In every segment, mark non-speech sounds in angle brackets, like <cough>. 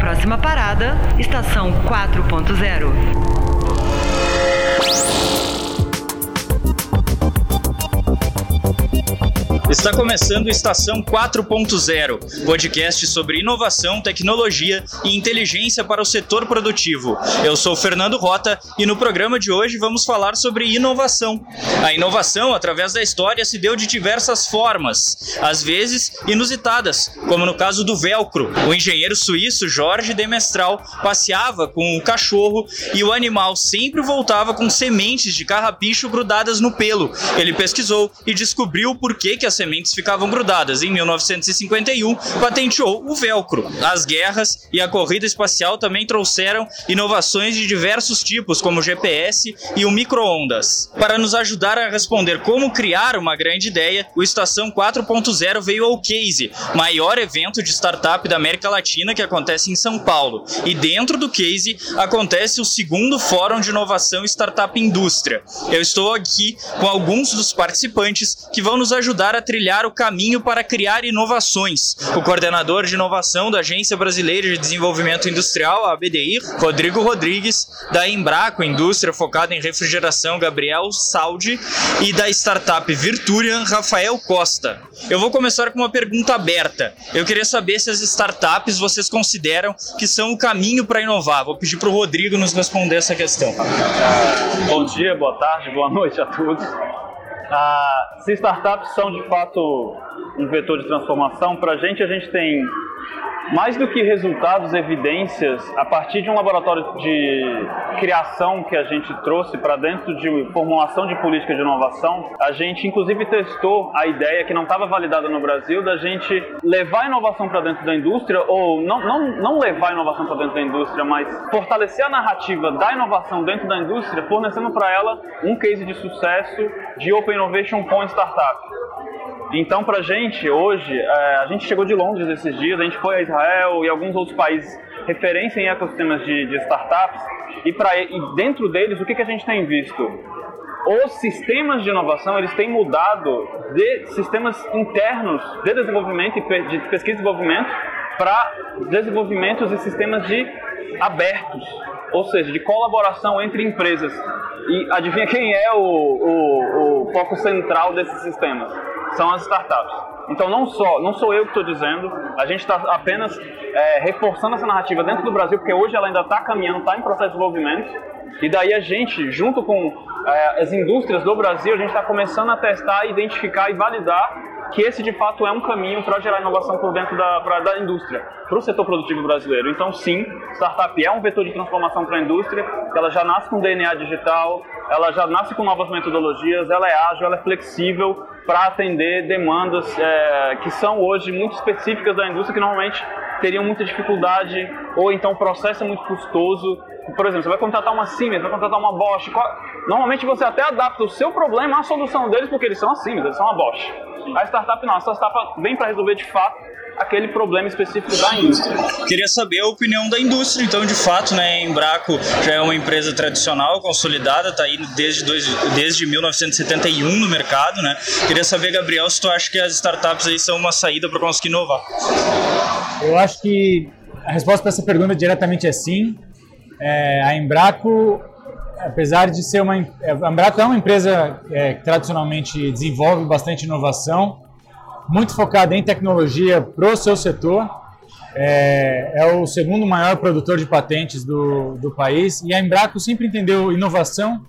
Próxima parada, estação 4.0. Está começando Estação 4.0, podcast sobre inovação, tecnologia e inteligência para o setor produtivo. Eu sou Fernando Rota e no programa de hoje vamos falar sobre inovação. A inovação, através da história, se deu de diversas formas, às vezes inusitadas, como no caso do velcro. O engenheiro suíço Jorge de Mestral passeava com o cachorro e o animal sempre voltava com sementes de carrapicho grudadas no pelo. Ele pesquisou e descobriu por que, que as sementes ficavam grudadas. Em 1951, patenteou o velcro. As guerras e a corrida espacial também trouxeram inovações de diversos tipos, como o GPS e o micro-ondas. Para nos ajudar a responder como criar uma grande ideia, o Estação 4.0 veio ao Case, maior evento de startup da América Latina que acontece em São Paulo. E dentro do Case acontece o segundo Fórum de Inovação Startup Indústria. Eu estou aqui com alguns dos participantes que vão nos ajudar a trilhar o caminho para criar inovações. O coordenador de inovação da Agência Brasileira de Desenvolvimento Industrial, a BDI, Rodrigo Rodrigues, da Embraco Indústria focada em refrigeração, Gabriel Saldi, e da startup Virturian, Rafael Costa. Eu vou começar com uma pergunta aberta. Eu queria saber se as startups vocês consideram que são o caminho para inovar. Vou pedir para o Rodrigo nos responder essa questão. Bom dia, boa tarde, boa noite a todos. Ah, se startups são de fato um vetor de transformação, para a gente, a gente tem mais do que resultados, evidências, a partir de um laboratório de criação que a gente trouxe para dentro de formulação de política de inovação, a gente inclusive testou a ideia que não estava validada no Brasil da gente levar a inovação para dentro da indústria, ou não, não, não levar a inovação para dentro da indústria, mas fortalecer a narrativa da inovação dentro da indústria, fornecendo para ela um case de sucesso de Open Innovation com startup. Então, para a gente, hoje, é, a gente chegou de Londres esses dias, a gente foi a Israel e alguns outros países referência em ecossistemas de, de startups, e, pra, e dentro deles, o que, que a gente tem visto? Os sistemas de inovação, eles têm mudado de sistemas internos de desenvolvimento, de pesquisa e desenvolvimento, para desenvolvimentos e sistemas de abertos, ou seja, de colaboração entre empresas. E adivinha quem é o, o, o foco central desses sistemas? São as startups. Então não só, não sou eu que estou dizendo, a gente está apenas é, reforçando essa narrativa dentro do Brasil, porque hoje ela ainda está caminhando, está em processo de desenvolvimento, e daí a gente, junto com é, as indústrias do Brasil, a gente está começando a testar, identificar e validar que esse de fato é um caminho para gerar inovação por dentro da, pra, da indústria, para o setor produtivo brasileiro. Então, sim, startup é um vetor de transformação para a indústria, ela já nasce com DNA digital, ela já nasce com novas metodologias, ela é ágil, ela é flexível para atender demandas é, que são hoje muito específicas da indústria, que normalmente teriam muita dificuldade, ou então o processo é muito custoso. Por exemplo, você vai contratar uma Siemens, vai contratar uma Bosch. Normalmente você até adapta o seu problema à solução deles, porque eles são a Siemens, eles são a Bosch. A startup não, a startup vem para resolver de fato aquele problema específico da indústria. Queria saber a opinião da indústria, então, de fato, né, a Embraco já é uma empresa tradicional, consolidada, está aí desde, dois, desde 1971 no mercado, né? Queria saber, Gabriel, se tu acha que as startups aí são uma saída para conseguir inovar. Eu acho que a resposta para essa pergunta diretamente é sim. É, a Embraco apesar de ser uma a Embraco é uma empresa é, que tradicionalmente desenvolve bastante inovação, muito focada em tecnologia para o seu setor. É, é, o segundo maior produtor de patentes do, do país e a Embraco sempre entendeu inovação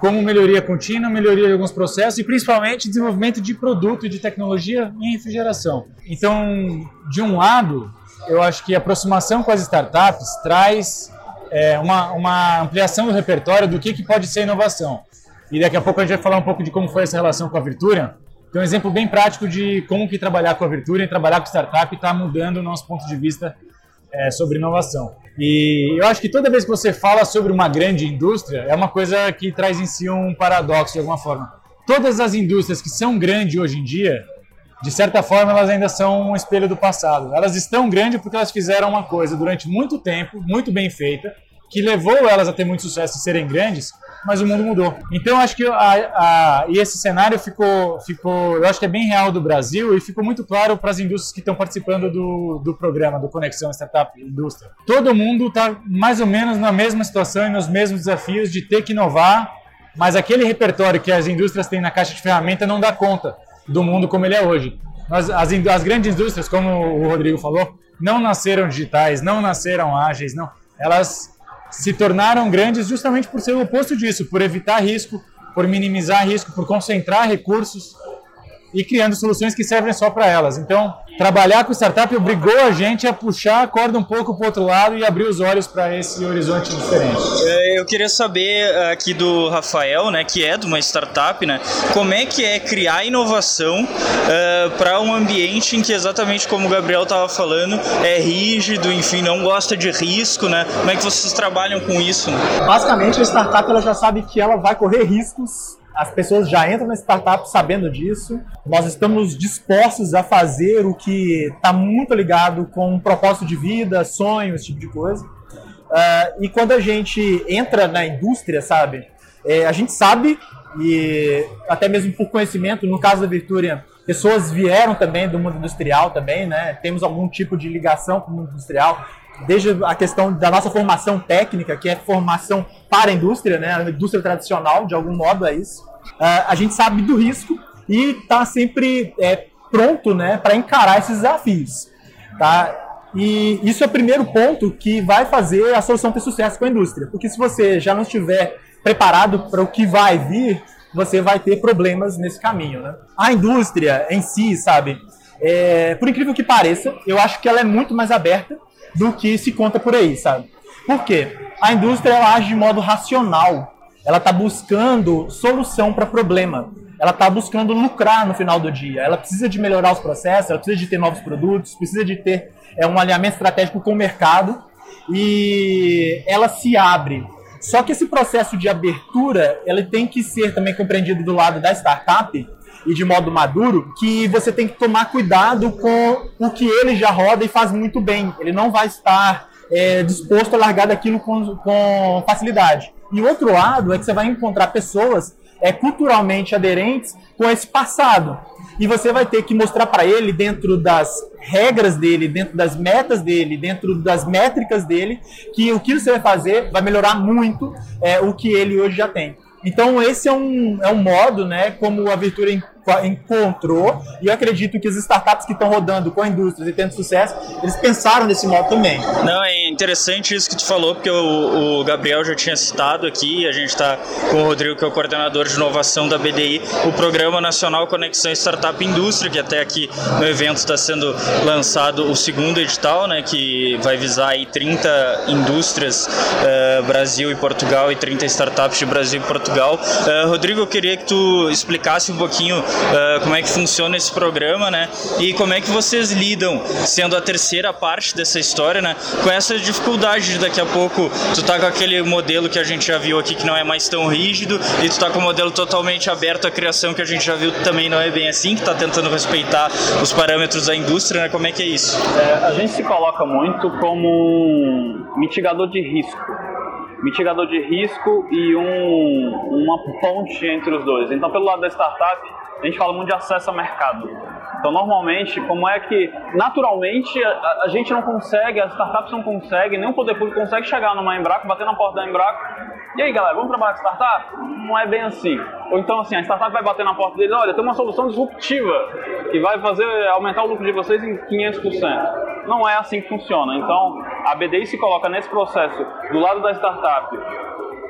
como melhoria contínua, melhoria de alguns processos e principalmente desenvolvimento de produto e de tecnologia em refrigeração. Então, de um lado, eu acho que a aproximação com as startups traz é, uma, uma ampliação do repertório do que, que pode ser inovação. E daqui a pouco a gente vai falar um pouco de como foi essa relação com a Virturia. Tem um exemplo bem prático de como que trabalhar com a Virturia e trabalhar com startup está mudando o nosso ponto de vista é, sobre inovação. E eu acho que toda vez que você fala sobre uma grande indústria, é uma coisa que traz em si um paradoxo de alguma forma. Todas as indústrias que são grandes hoje em dia, de certa forma, elas ainda são um espelho do passado. Elas estão grandes porque elas fizeram uma coisa durante muito tempo, muito bem feita, que levou elas a ter muito sucesso e serem grandes, mas o mundo mudou. Então acho que a, a, e esse cenário ficou, ficou, eu acho que é bem real do Brasil e ficou muito claro para as indústrias que estão participando do, do programa do Conexão Startup Indústria. Todo mundo está mais ou menos na mesma situação e nos mesmos desafios de ter que inovar, mas aquele repertório que as indústrias têm na caixa de ferramenta não dá conta do mundo como ele é hoje. Nós, as, as grandes indústrias, como o Rodrigo falou, não nasceram digitais, não nasceram ágeis, não. Elas se tornaram grandes justamente por ser o oposto disso, por evitar risco, por minimizar risco, por concentrar recursos e criando soluções que servem só para elas. Então, trabalhar com startup obrigou a gente a puxar a corda um pouco para o outro lado e abrir os olhos para esse horizonte diferente. É, eu queria saber aqui do Rafael, né, que é de uma startup, né, como é que é criar inovação uh, para um ambiente em que exatamente como o Gabriel estava falando é rígido, enfim, não gosta de risco, né? Como é que vocês trabalham com isso? Né? Basicamente, a startup ela já sabe que ela vai correr riscos as pessoas já entram na startup sabendo disso. Nós estamos dispostos a fazer o que está muito ligado com um propósito de vida, sonho, esse tipo de coisa. Uh, e quando a gente entra na indústria, sabe, é, a gente sabe, e até mesmo por conhecimento, no caso da Virturia, pessoas vieram também do mundo industrial também, né? Temos algum tipo de ligação com o mundo industrial, desde a questão da nossa formação técnica, que é formação para a indústria, né? A indústria tradicional, de algum modo é isso. Uh, a gente sabe do risco e está sempre é, pronto, né, para encarar esses desafios, tá? E isso é o primeiro ponto que vai fazer a solução ter sucesso com a indústria, porque se você já não estiver preparado para o que vai vir, você vai ter problemas nesse caminho, né? A indústria em si, sabe, é, por incrível que pareça, eu acho que ela é muito mais aberta do que se conta por aí, sabe? Por quê? A indústria ela age de modo racional. Ela está buscando solução para problema. Ela está buscando lucrar no final do dia. Ela precisa de melhorar os processos, ela precisa de ter novos produtos, precisa de ter é, um alinhamento estratégico com o mercado e ela se abre. Só que esse processo de abertura, ele tem que ser também compreendido do lado da startup e de modo maduro, que você tem que tomar cuidado com o que ele já roda e faz muito bem. Ele não vai estar é, disposto a largar daquilo com, com facilidade. E o outro lado é que você vai encontrar pessoas é, culturalmente aderentes com esse passado. E você vai ter que mostrar para ele, dentro das regras dele, dentro das metas dele, dentro das métricas dele, que o que você vai fazer vai melhorar muito é, o que ele hoje já tem. Então esse é um, é um modo, né, como a Virtura encontrou, e eu acredito que as startups que estão rodando com a indústria e tendo sucesso, eles pensaram nesse modo também. Não, é interessante isso que tu falou, porque o, o Gabriel já tinha citado aqui, a gente está com o Rodrigo, que é o coordenador de inovação da BDI, o Programa Nacional Conexão Startup Indústria, que até aqui no evento está sendo lançado o segundo edital, né, que vai visar aí 30 indústrias, uh, Brasil e Portugal, e 30 startups de Brasil e Portugal. Uh, Rodrigo, eu queria que tu explicasse um pouquinho uh, como é que funciona esse programa, né? E como é que vocês lidam, sendo a terceira parte dessa história, né? Com essa dificuldade de daqui a pouco tu tá com aquele modelo que a gente já viu aqui que não é mais tão rígido e tu tá com o um modelo totalmente aberto à criação que a gente já viu também não é bem assim, que tá tentando respeitar os parâmetros da indústria, né? Como é que é isso? É, a gente se coloca muito como mitigador de risco mitigador de risco e um, uma ponte entre os dois. Então, pelo lado da startup, a gente fala muito de acesso ao mercado. Então, normalmente, como é que, naturalmente, a, a, gente não consegue, as startups não conseguem, nem o poder público consegue chegar numa Embraco, bater na porta da Embraco, e aí, galera, vamos trabalhar com startup? Não é bem assim. Ou então, assim, a startup vai bater na porta deles, olha, tem uma solução disruptiva que vai fazer aumentar o lucro de vocês em 500%. Não é assim que funciona. Então, a BDI se coloca nesse processo do lado da startup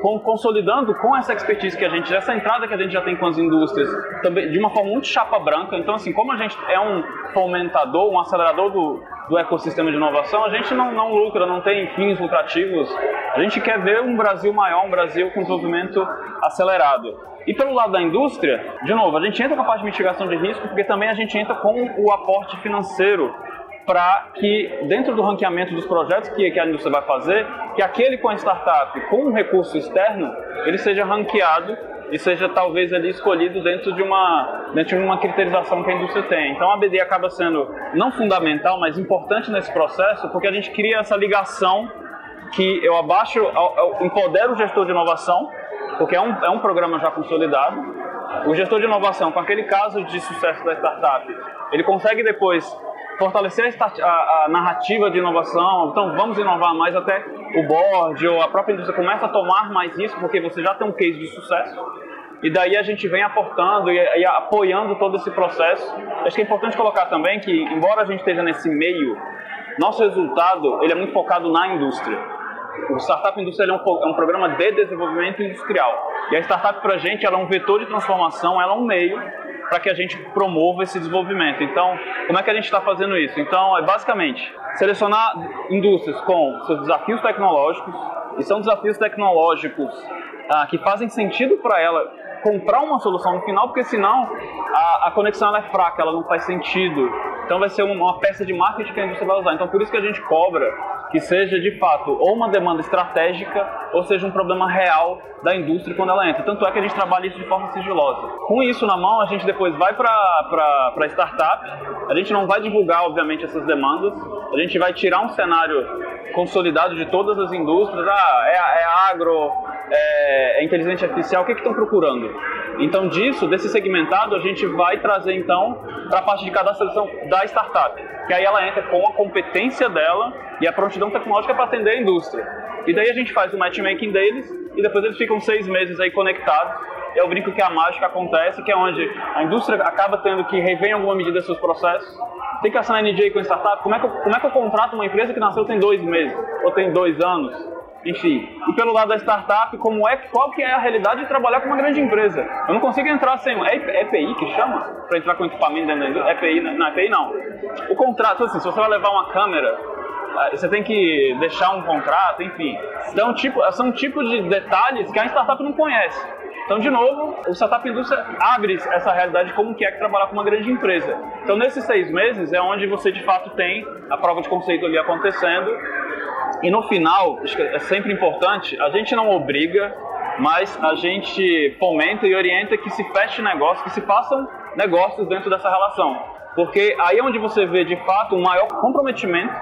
consolidando com essa expertise que a gente, essa entrada que a gente já tem com as indústrias, também de uma forma muito chapa branca. Então, assim, como a gente é um fomentador, um acelerador do, do ecossistema de inovação, a gente não, não lucra, não tem fins lucrativos. A gente quer ver um Brasil maior, um Brasil com desenvolvimento acelerado. E pelo lado da indústria, de novo, a gente entra com a parte de mitigação de risco, porque também a gente entra com o aporte financeiro para que, dentro do ranqueamento dos projetos que, que a indústria vai fazer, que aquele com a startup, com um recurso externo, ele seja ranqueado e seja talvez ali escolhido dentro de uma dentro de uma criterização que a indústria tem. Então a BD acaba sendo não fundamental, mas importante nesse processo, porque a gente cria essa ligação que eu abaixo, eu empodero o gestor de inovação porque é um, é um programa já consolidado. O gestor de inovação, com aquele caso de sucesso da startup, ele consegue depois fortalecer a, a, a, narrativa de inovação, então vamos inovar mais até o board ou a própria indústria começa a tomar mais isso porque você já tem um case de sucesso e daí a gente vem aportando e, e apoiando todo esse processo. Acho que é importante colocar também que, embora a gente esteja nesse meio, nosso resultado ele é muito focado na indústria. O Startup Indústria é um, é um, programa de desenvolvimento industrial. E a startup para a gente ela é um vetor de transformação, ela é um meio para que a gente promova esse desenvolvimento. Então, como é que a gente está fazendo isso? Então, é basicamente selecionar indústrias com seus desafios tecnológicos, e são desafios tecnológicos ah, que fazem sentido para ela comprar uma solução no final, porque senão a, a conexão é fraca, ela não faz sentido. Então vai ser uma, peça de marketing que a indústria vai usar. Então por isso que a gente cobra que seja de fato ou uma demanda estratégica ou seja um problema real da indústria quando ela entra. Tanto é que a gente trabalha isso de forma sigilosa. Com isso na mão, a gente depois vai para a startup, a gente não vai divulgar, obviamente, essas demandas, a gente vai tirar um cenário consolidado de todas as indústrias, ah, é, é agro, é, é inteligência artificial, o que estão procurando? Então disso, desse segmentado, a gente vai trazer então para a parte de cadastração da startup, que aí ela entra com a competência dela e a prontidão tecnológica para atender a indústria. E daí a gente faz o matchmaking deles e depois eles ficam seis meses aí conectados. Eu brinco que a mágica acontece, que é onde a indústria acaba tendo que rever em alguma medida seus processos. Tem que assinar NDA com startup. Como é, que eu, como é que eu contrato uma empresa que nasceu tem dois meses ou tem dois anos? enfim. E pelo lado da startup, como é, qual que é a realidade de trabalhar com uma grande empresa? Eu não consigo entrar sem é EPI que chama para entrar com equipamento dentro da indústria. EPI, não, EPI não. O contrato, assim, se você vai levar uma câmera, ah, você tem que deixar um contrato, enfim. Então, tipo, são tipos de detalhes que a startup não conhece. Então, de novo, o Startup Indústria abre essa realidade de como que é trabalhar com uma grande empresa. Então, nesses seis meses é onde você, de fato, tem a prova de conceito ali acontecendo e no final, é sempre importante, a gente não obriga, mas a gente fomenta e orienta que se feche negócios, que se façam negócios dentro dessa relação. Porque aí é onde você vê de fato um maior comprometimento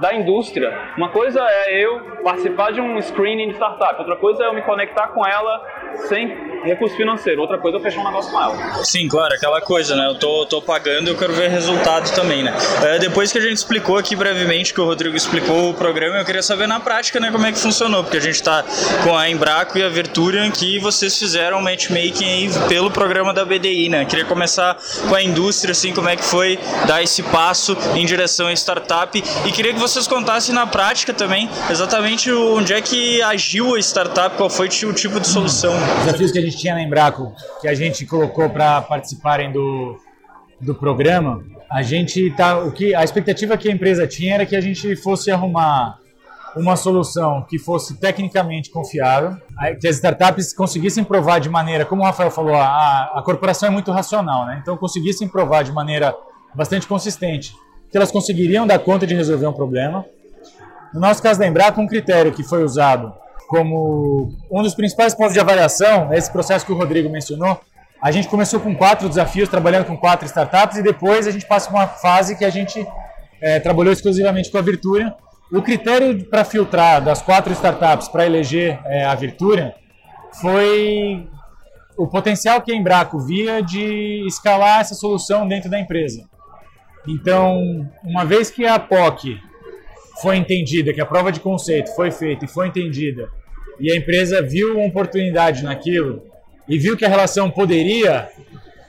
da indústria. Uma coisa é eu participar de um screening de startup, outra coisa é eu me conectar com ela sem recurso financeiro, outra coisa é eu fechar um negócio com ela. Sim, claro, aquela coisa, né? Eu tô, tô pagando e eu quero ver resultado também, né? É, depois que a gente explicou aqui brevemente, que o Rodrigo explicou o programa, eu queria saber na prática, né, como é que funcionou, porque a gente tá com a Embraco e a Verturian que vocês fizeram matchmaking aí pelo programa da BDI, né? Queria começar com a indústria, assim, como é que foi dar esse passo em direção à startup e queria que vocês contassem na prática também exatamente onde é que agiu a startup, qual foi o tipo de solução. Desafios que a gente tinha na Embraco, que a gente colocou para participarem do, do programa, a gente tá, o que a expectativa que a empresa tinha era que a gente fosse arrumar uma solução que fosse tecnicamente confiável, que as startups conseguissem provar de maneira, como o Rafael falou, a, a corporação é muito racional, né? Então conseguissem provar de maneira bastante consistente que elas conseguiriam dar conta de resolver um problema. No nosso caso da Embraco, um critério que foi usado como um dos principais pontos de avaliação, esse processo que o Rodrigo mencionou, a gente começou com quatro desafios, trabalhando com quatro startups, e depois a gente passa por uma fase que a gente é, trabalhou exclusivamente com a Virturia. O critério para filtrar das quatro startups para eleger é, a Virturia foi o potencial que a Embraco via de escalar essa solução dentro da empresa. Então, uma vez que a POC foi entendida, que a prova de conceito foi feita e foi entendida, e a empresa viu uma oportunidade naquilo e viu que a relação poderia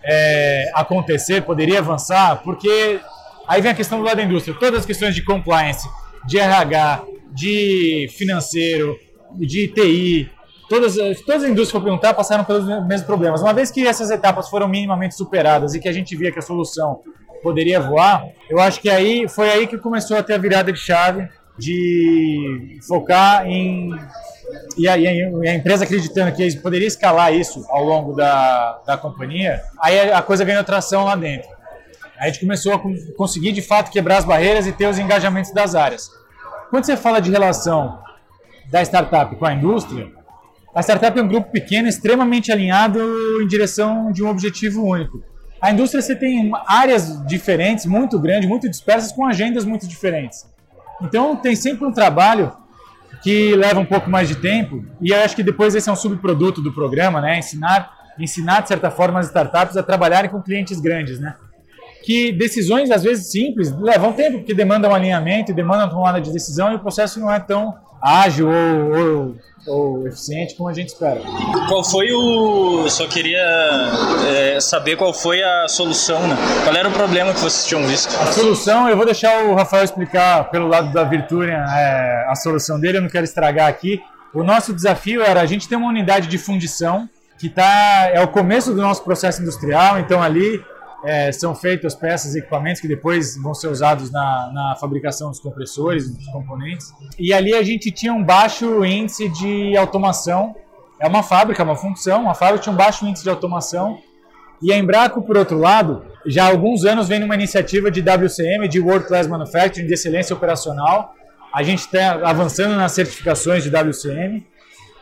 é, acontecer, poderia avançar, porque aí vem a questão do lado da indústria, todas as questões de compliance, de RH, de financeiro, de TI, todas, todas as indústrias que eu perguntar passaram pelos mesmos problemas. Uma vez que essas etapas foram minimamente superadas e que a gente via que a solução poderia voar, eu acho que aí foi aí que começou a ter a virada de chave de focar em e a, e a, empresa acreditando que poderia escalar isso ao longo da, da companhia, aí a coisa ganhou tração lá dentro. A gente começou a conseguir de fato quebrar as barreiras e ter os engajamentos das áreas. Quando você fala de relação da startup com a indústria, a startup é um grupo pequeno extremamente alinhado em direção de um objetivo único. A indústria você tem áreas diferentes, muito grandes, muito dispersas, com agendas muito diferentes. Então tem sempre um trabalho que leva um pouco mais de tempo. E eu acho que depois esse é um subproduto do programa, né? Ensinar, ensinar de certa forma as startups a trabalharem com clientes grandes, né? Que decisões às vezes simples levam tempo, porque demandam alinhamento, demandam tomada de decisão e o processo não é tão ágil ou, ou, ou eficiente como a gente espera. Qual foi o. Só queria é, saber qual foi a solução, né? Qual era o problema que vocês tinham visto? A solução, eu vou deixar o Rafael explicar pelo lado da Virturian é, a solução dele, eu não quero estragar aqui. O nosso desafio era a gente ter uma unidade de fundição que tá, é o começo do nosso processo industrial, então ali é, são feitas peças e equipamentos que depois vão ser usados na, na fabricação dos compressores, dos componentes. E ali a gente tinha um baixo índice de automação. É uma fábrica, uma função, uma fábrica tinha um baixo índice de automação. E a Embraco, por outro lado, já há alguns anos vem numa iniciativa de WCM, de World Class Manufacturing, de excelência operacional. A gente está avançando nas certificações de WCM.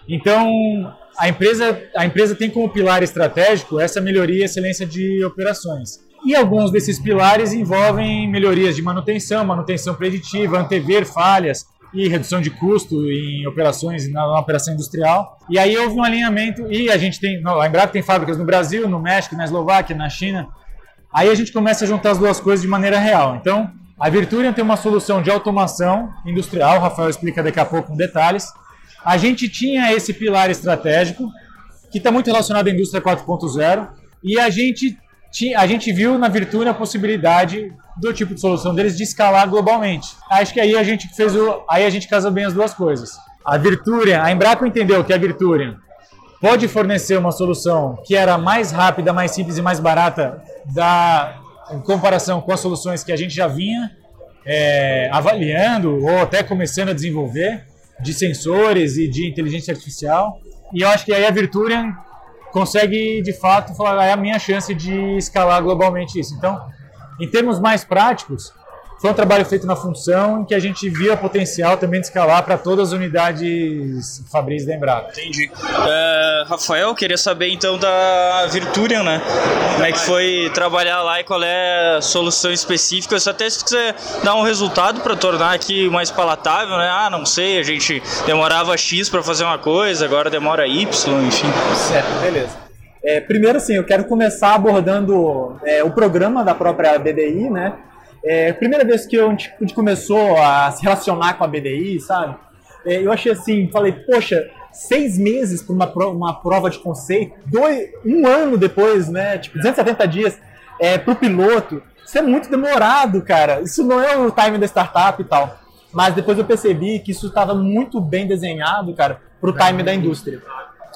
Então, a empresa, a empresa tem como pilar estratégico essa melhoria e excelência de operações. E alguns desses pilares envolvem melhorias de manutenção, manutenção preditiva, antever falhas e redução de custo em operações na, na operação industrial. E aí houve um alinhamento e a gente tem, a Embraco tem fábricas no Brasil, no México, na Eslováquia, na China. Aí a gente começa a juntar as duas coisas de maneira real. Então, a Virturian tem uma solução de automação industrial, o Rafael explica daqui a pouco com detalhes, a gente tinha esse pilar estratégico, que está muito relacionado à indústria 4.0, e a gente, a gente viu na Virtune a possibilidade do tipo de solução deles de escalar globalmente. Acho que aí a gente fez o, aí a gente casou bem as duas coisas. A Virturian, a Embraco entendeu que a Virturian pode fornecer uma solução que era mais rápida, mais simples e mais barata da, em comparação com as soluções que a gente já vinha é, avaliando ou até começando a desenvolver de sensores e de inteligência artificial. E eu acho que aí a Virturian consegue, de fato, falar, ah, é a minha chance de escalar globalmente isso. Então, em termos mais práticos, foi um trabalho feito na função em que a gente via potencial também de escalar para todas as unidades Fabris da. Entendi. Uh, Rafael, queria saber então da Virturian, né? Como é que foi trabalhar lá e qual é a solução específica? Se até se quiser dar um resultado para tornar aqui mais palatável, né? Ah, não sei, a gente demorava X para fazer uma coisa, agora demora Y, enfim. Certo, beleza. É, primeiro, assim, eu quero começar abordando é, o programa da própria BDI, né? É, primeira vez que a gente começou a se relacionar com a BDI, sabe? É, eu achei assim, falei, poxa, seis meses para uma, prova, uma prova de conceito, dois, um ano depois, né? Tipo, 270 dias é, para o piloto. Isso é muito demorado, cara. Isso não é o time da startup e tal. Mas depois eu percebi que isso estava muito bem desenhado, cara, para o time da indústria.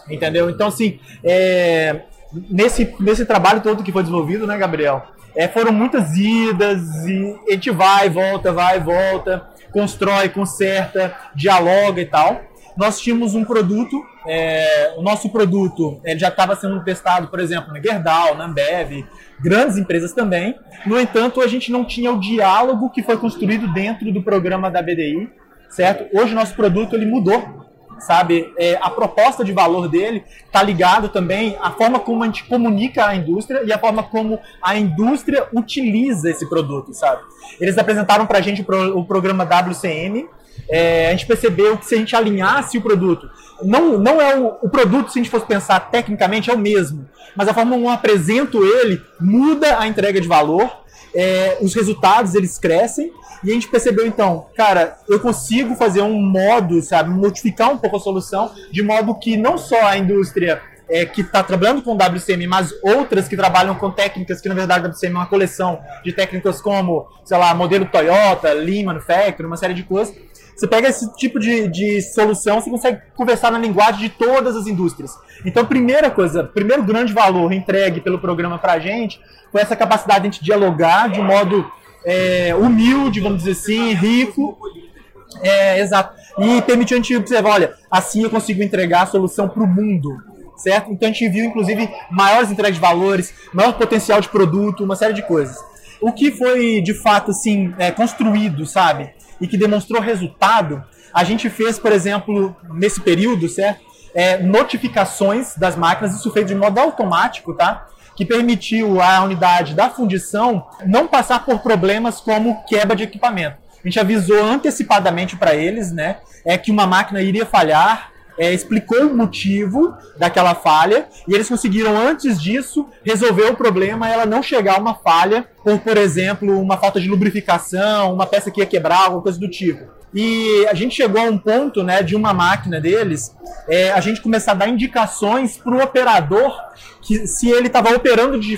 Entendeu? Então, assim, é, nesse, nesse trabalho todo que foi desenvolvido, né, Gabriel? É, foram muitas idas e a gente vai, volta, vai, volta, constrói, conserta, dialoga e tal. Nós tínhamos um produto, é, o nosso produto ele já estava sendo testado, por exemplo, na Gerdau, na Ambev, grandes empresas também. No entanto, a gente não tinha o diálogo que foi construído dentro do programa da BDI, certo? Hoje nosso produto ele mudou sabe? É, a proposta de valor dele está ligado também à forma como a gente comunica a indústria e a forma como a indústria utiliza esse produto, sabe? Eles apresentaram para a gente o programa WCM. É, a gente percebeu que se a gente alinhasse o produto, não, não é o, o produto, se a gente fosse pensar tecnicamente, é o mesmo, mas a forma como eu apresento ele muda a entrega de valor, é, os resultados eles crescem e a gente percebeu então, cara, eu consigo fazer um modo, sabe, modificar um pouco a solução, de modo que não só a indústria é, que está trabalhando com WCM, mas outras que trabalham com técnicas que na verdade a WCM é uma coleção de técnicas como, sei lá, modelo Toyota, Lean Manufacturing, uma série de coisas. Você pega esse tipo de, de solução, você consegue conversar na linguagem de todas as indústrias. Então, primeira coisa, primeiro grande valor entregue pelo programa para a gente foi essa capacidade de a gente dialogar de modo é, humilde, vamos dizer assim, rico. É, exato. E permitiu a gente observar, olha, assim eu consigo entregar a solução para o mundo, certo? Então a gente viu, inclusive, maiores entregas de valores, maior potencial de produto, uma série de coisas. O que foi, de fato, assim, é, construído, sabe? E que demonstrou resultado, a gente fez, por exemplo, nesse período, certo? É, notificações das máquinas, isso feito de modo automático, tá? que permitiu à unidade da fundição não passar por problemas como quebra de equipamento. A gente avisou antecipadamente para eles, né? É que uma máquina iria falhar, é, explicou o motivo daquela falha e eles conseguiram, antes disso, resolver o problema ela não chegar a uma falha, como, por exemplo, uma falta de lubrificação, uma peça que ia quebrar, alguma coisa do tipo. E a gente chegou a um ponto né, de uma máquina deles, é, a gente começar a dar indicações para o operador que, se ele estava operando de,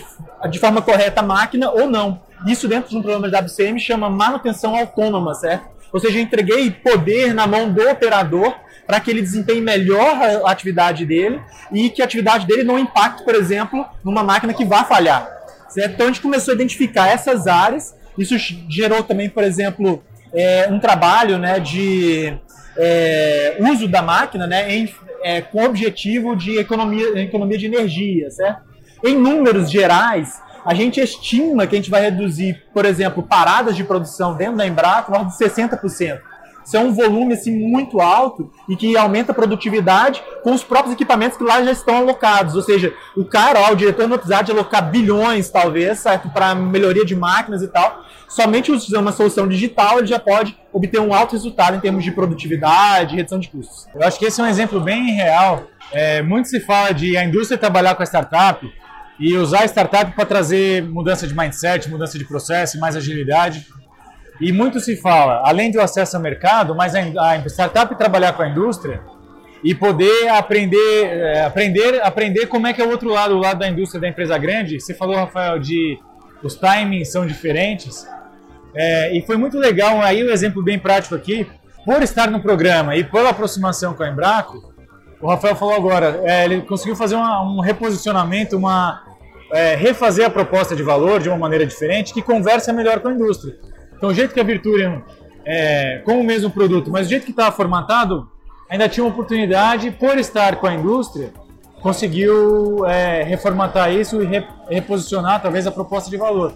de forma correta a máquina ou não. Isso dentro de um programa de WCM chama manutenção autônoma, certo? Ou seja, eu entreguei poder na mão do operador para que ele desempenhe melhor a atividade dele e que a atividade dele não impacte, por exemplo, numa máquina que vá falhar. Certo? Então a gente começou a identificar essas áreas. Isso gerou também, por exemplo, é, um trabalho né, de é, uso da máquina né, em, é, com o objetivo de economia, economia de energia. Certo? Em números gerais, a gente estima que a gente vai reduzir, por exemplo, paradas de produção dentro da Embraco, de 60%. Isso é um volume assim, muito alto e que aumenta a produtividade com os próprios equipamentos que lá já estão alocados. Ou seja, o cara, ó, o diretor não precisar de alocar bilhões, talvez, certo? Para melhoria de máquinas e tal. Somente usando uma solução digital ele já pode obter um alto resultado em termos de produtividade redução de custos. Eu acho que esse é um exemplo bem real. É, muito se fala de a indústria trabalhar com a startup e usar a startup para trazer mudança de mindset, mudança de processo, mais agilidade. E muito se fala, além do acesso ao mercado, mas a startup trabalhar com a indústria e poder aprender, é, aprender, aprender como é que é o outro lado, o lado da indústria da empresa grande. Você falou, Rafael, de os timings são diferentes. É, e foi muito legal, aí o um exemplo bem prático aqui, por estar no programa e pela aproximação com a Embraco, o Rafael falou agora, é, ele conseguiu fazer uma, um reposicionamento, uma é, refazer a proposta de valor de uma maneira diferente que conversa melhor com a indústria. Então, o jeito que a Virturian, é, com o mesmo produto, mas o jeito que estava formatado, ainda tinha uma oportunidade, por estar com a indústria, conseguiu é, reformatar isso e re, reposicionar, talvez, a proposta de valor.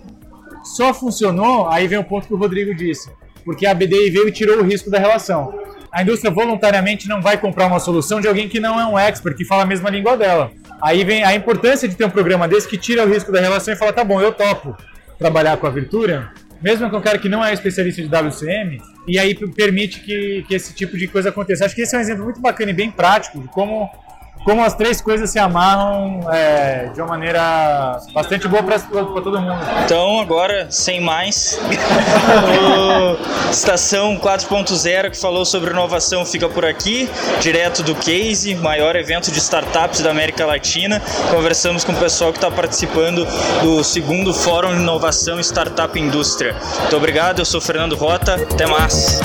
Só funcionou, aí vem o ponto que o Rodrigo disse, porque a BDI veio e tirou o risco da relação. A indústria voluntariamente não vai comprar uma solução de alguém que não é um expert, que fala a mesma língua dela. Aí vem a importância de ter um programa desse que tira o risco da relação e fala, tá bom, eu topo trabalhar com a Virturian, mesmo com um cara que não é especialista de WCM, e aí permite que, que esse tipo de coisa aconteça. Acho que esse é um exemplo muito bacana e bem prático de como como as três coisas se amarram é, de uma maneira bastante boa para todo mundo. Então, agora, sem mais, <laughs> o Estação 4.0 que falou sobre inovação fica por aqui, direto do Case, maior evento de startups da América Latina. Conversamos com o pessoal que está participando do segundo Fórum de Inovação Startup Indústria. Muito obrigado, eu sou Fernando Rota, até mais.